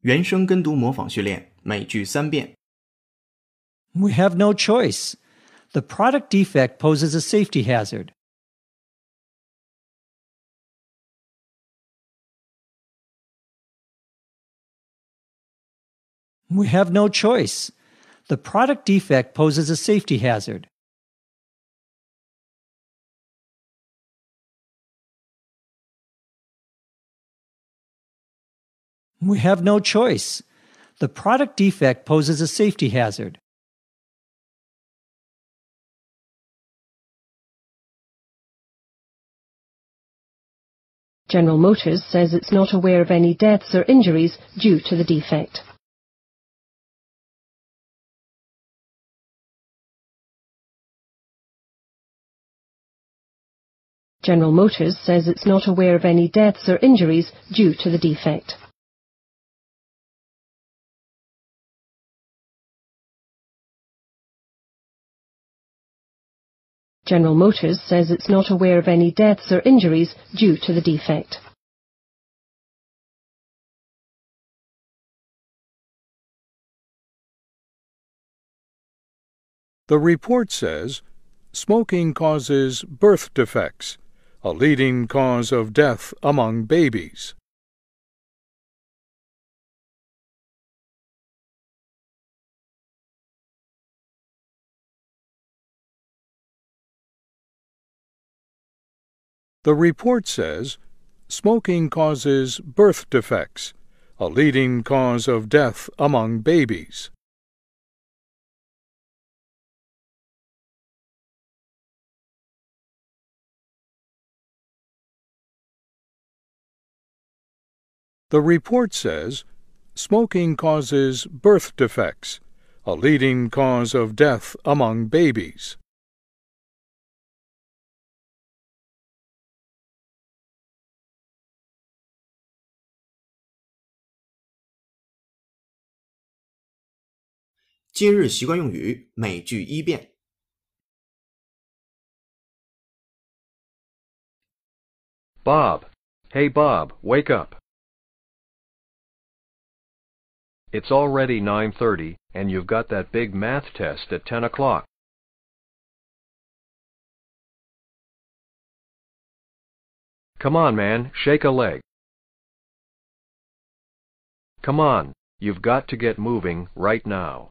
原声跟读模仿训练，每句三遍。 We have no choice. The product defect poses a safety hazard. We have no choice. The product defect poses a safety hazard. We have no choice. The product defect poses a safety hazard. General Motors says it's not aware of any deaths or injuries due to the defect. General Motors says it's not aware of any deaths or injuries due to the defect. General Motors says it's not aware of any deaths or injuries due to the defect. The report says smoking causes birth defects, a leading cause of death among babies. The report says smoking causes birth defects, a leading cause of death among babies. The report says smoking causes birth defects, a leading cause of death among babies. 今日习惯用语，每句一遍。 Bob. Hey, Bob, wake up. It's already 9.30, and you've got that big math test at 10 o'clock. Come on, man, shake a leg. Come on, you've got to get moving right now.